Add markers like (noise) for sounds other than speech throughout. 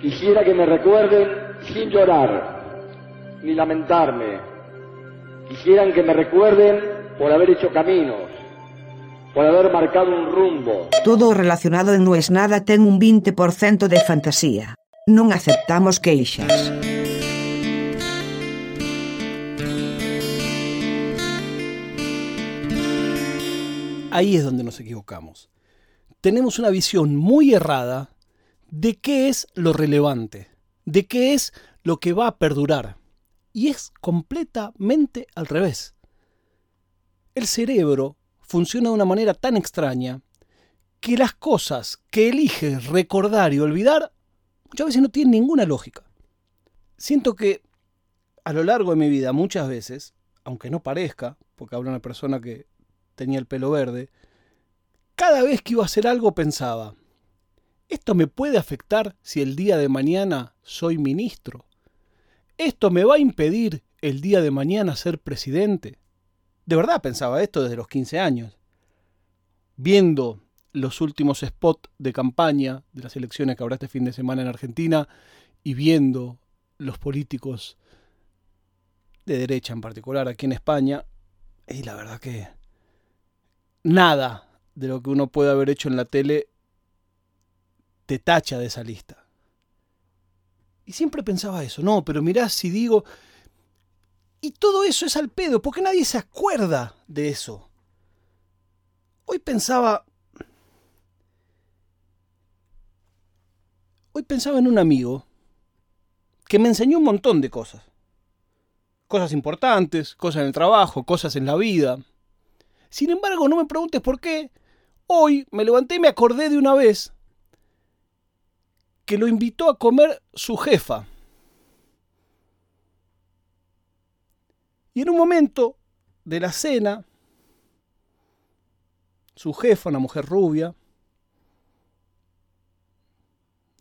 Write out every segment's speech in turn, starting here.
Quisiera que me recuerden sin llorar ni lamentarme. Quisieran que me recuerden por haber hecho caminos, por haber marcado un rumbo. Todo relacionado en No es nada ten un 20% de fantasía. Non aceptamos queixas. Ahí es donde nos equivocamos. Tenemos una visión muy errada de qué es lo relevante, de qué es lo que va a perdurar. Y es completamente al revés. El cerebro funciona de una manera tan extraña que las cosas que eliges recordar y olvidar muchas veces no tienen ninguna lógica. Siento que a lo largo de mi vida muchas veces, aunque no parezca, porque hablo de una persona que tenía el pelo verde, cada vez que iba a hacer algo pensaba, ¿esto me puede afectar si el día de mañana soy ministro? ¿Esto me va a impedir el día de mañana ser presidente? De verdad pensaba esto desde los 15 años. Viendo los últimos spots de campaña de las elecciones que habrá este fin de semana en Argentina y viendo los políticos de derecha en particular aquí en España, y la verdad que nada de lo que uno puede haber hecho en la tele te tacha de esa lista. Y siempre pensaba eso, no, pero mirá si digo... Y todo eso es al pedo, porque nadie se acuerda de eso. Hoy pensaba... Hoy pensaba en un amigo que me enseñó un montón de cosas. Cosas importantes, cosas en el trabajo, cosas en la vida. Sin embargo, no me preguntes por qué. Hoy me levanté y me acordé de una vez que lo invitó a comer su jefa. Y en un momento de la cena, su jefa, una mujer rubia,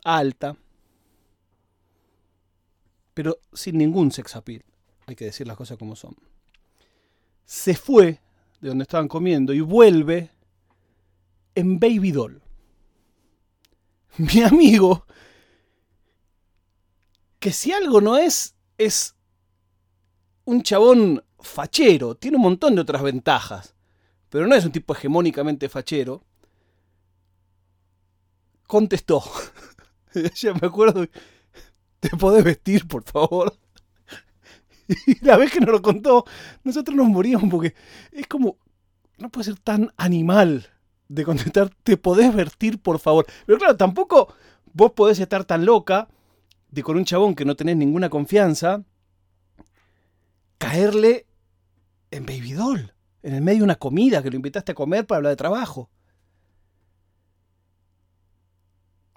alta, pero sin ningún sex appeal, hay que decir las cosas como son, se fue de donde estaban comiendo y vuelve en Baby Doll. (laughs) Mi amigo, que si algo no es, es un chabón fachero, tiene un montón de otras ventajas, pero no es un tipo hegemónicamente fachero, contestó. (laughs) ya me acuerdo, ¿te podés vestir, por favor? (laughs) Y la vez que nos lo contó, nosotros nos moríamos porque es como, no puede ser tan animal de contestar, ¿te podés vestir, por favor? Pero claro, tampoco vos podés estar tan loca de con un chabón que no tenés ninguna confianza, caerle en Baby Doll, en el medio de una comida que lo invitaste a comer para hablar de trabajo.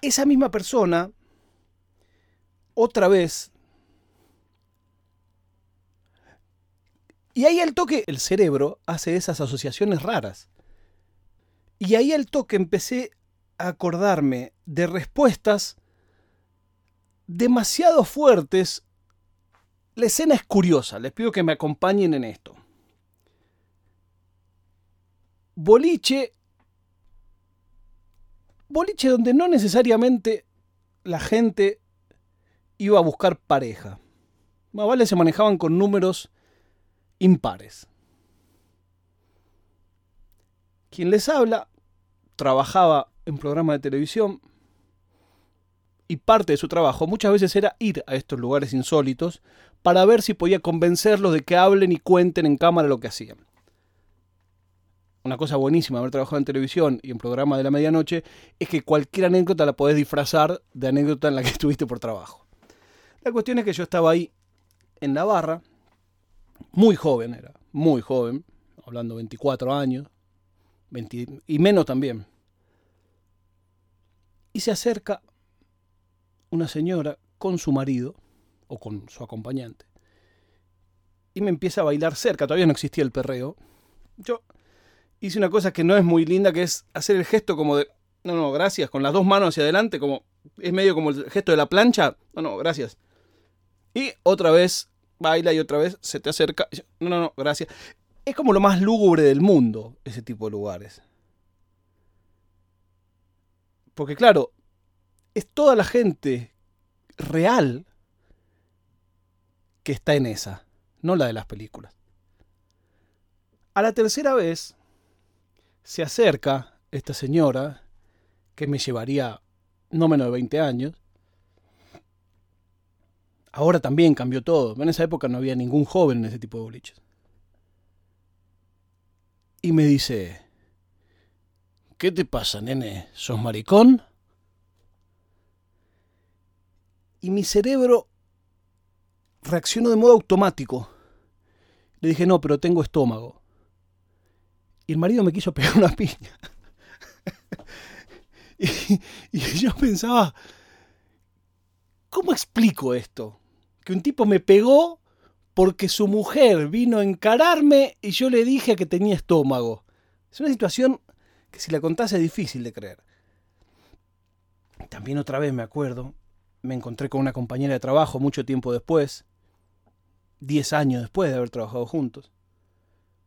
Esa misma persona, otra vez, y ahí al toque el cerebro hace esas asociaciones raras. Y ahí al toque empecé a acordarme de respuestas demasiado fuertes. La escena es curiosa, les pido que me acompañen en esto. Boliche. Boliche donde no necesariamente la gente iba a buscar pareja. Más vale se manejaban con números impares. Quien les habla trabajaba en programas de televisión y parte de su trabajo muchas veces era ir a estos lugares insólitos para ver si podía convencerlos de que hablen y cuenten en cámara lo que hacían. Una cosa buenísima de haber trabajado en televisión y en programas de la medianoche es que cualquier anécdota la podés disfrazar de anécdota en la que (laughs) estuviste por trabajo. La cuestión es que yo estaba ahí en la barra, muy joven era, muy joven, hablando 24 años, y menos también. Y se acerca una señora con su marido o con su acompañante y me empieza a bailar cerca, todavía no existía el perreo. Yo hice una cosa que no es muy linda, que es hacer el gesto como de, no, no, gracias, con las dos manos hacia adelante, como es medio como el gesto de la plancha, no, no, gracias. Y otra vez baila y otra vez se te acerca, no, no, no, gracias. Es como lo más lúgubre del mundo, ese tipo de lugares. Porque claro, es toda la gente real que está en esa, no la de las películas. A la tercera vez se acerca esta señora, que me llevaría no menos de 20 años. Ahora también cambió todo. En esa época no había ningún joven en ese tipo de boliches. Y me dice, ¿qué te pasa, nene? ¿Sos maricón? Y mi cerebro reaccionó de modo automático. Le dije, no, pero tengo estómago. Y el marido me quiso pegar una piña. (laughs) y, yo pensaba, ¿cómo explico esto? Que un tipo me pegó porque su mujer vino a encararme y yo le dije que tenía estómago. Es una situación que si la contase es difícil de creer. También otra vez me acuerdo, me encontré con una compañera de trabajo mucho tiempo después, 10 años después de haber trabajado juntos.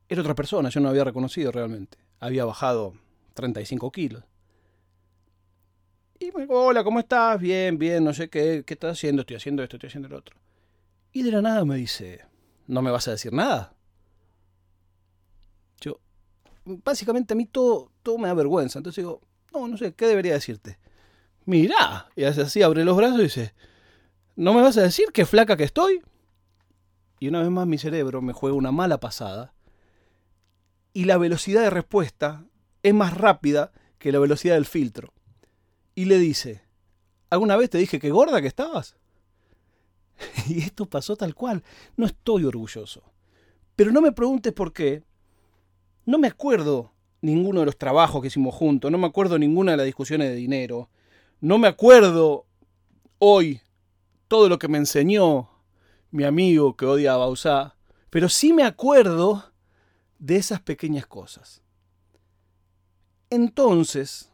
Era otra persona, yo no había reconocido realmente. Había bajado 35 kilos. Y me dijo, hola, ¿cómo estás? Bien, bien, no sé qué, qué estás haciendo, estoy haciendo esto, estoy haciendo lo otro. Y de la nada me dice, ¿no me vas a decir nada? Yo, básicamente a mí todo, todo me da vergüenza. Entonces digo, no, no sé, ¿qué debería decirte? Mirá, y hace así, abre los brazos y dice, ¿no me vas a decir qué flaca que estoy? Y una vez más mi cerebro me juega una mala pasada. Y la velocidad de respuesta es más rápida que la velocidad del filtro y le dice, ¿alguna vez te dije que gorda que estabas? (laughs) y esto pasó tal cual. No estoy orgulloso. Pero no me preguntes por qué. No me acuerdo ninguno de los trabajos que hicimos juntos, no me acuerdo ninguna de las discusiones de dinero, no me acuerdo hoy todo lo que me enseñó mi amigo que odia a Bausá, pero sí me acuerdo de esas pequeñas cosas. Entonces,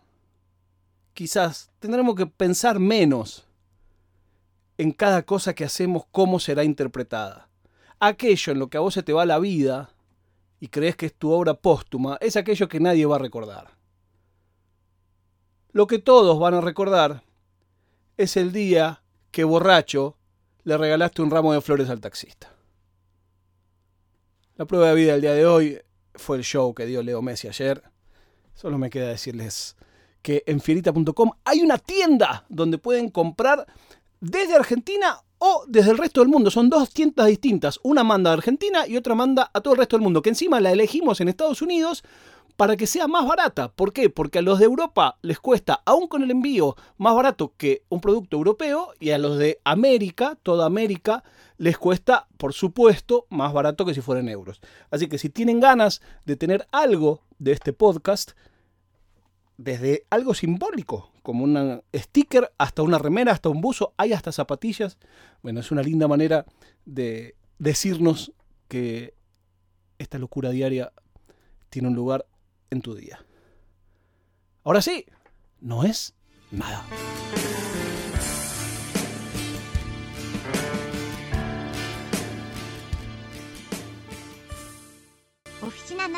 quizás tendremos que pensar menos en cada cosa que hacemos, cómo será interpretada. Aquello en lo que a vos se te va la vida y crees que es tu obra póstuma, es aquello que nadie va a recordar. Lo que todos van a recordar es el día que borracho le regalaste un ramo de flores al taxista. La prueba de vida del día de hoy fue el show que dio Leo Messi ayer. Solo me queda decirles que en fierita.com hay una tienda donde pueden comprar desde Argentina o desde el resto del mundo. Son dos tiendas distintas. Una manda a Argentina y otra manda a todo el resto del mundo. Que encima la elegimos en Estados Unidos para que sea más barata. ¿Por qué? Porque a los de Europa les cuesta, aún con el envío, más barato que un producto europeo y a los de América, toda América, les cuesta, por supuesto, más barato que si fueran euros. Así que si tienen ganas de tener algo de este podcast, desde algo simbólico, como un sticker, hasta una remera, hasta un buzo, hay hasta zapatillas. Bueno, es una linda manera de decirnos que esta locura diaria tiene un lugar en tu día. Ahora sí, no es nada. Oficina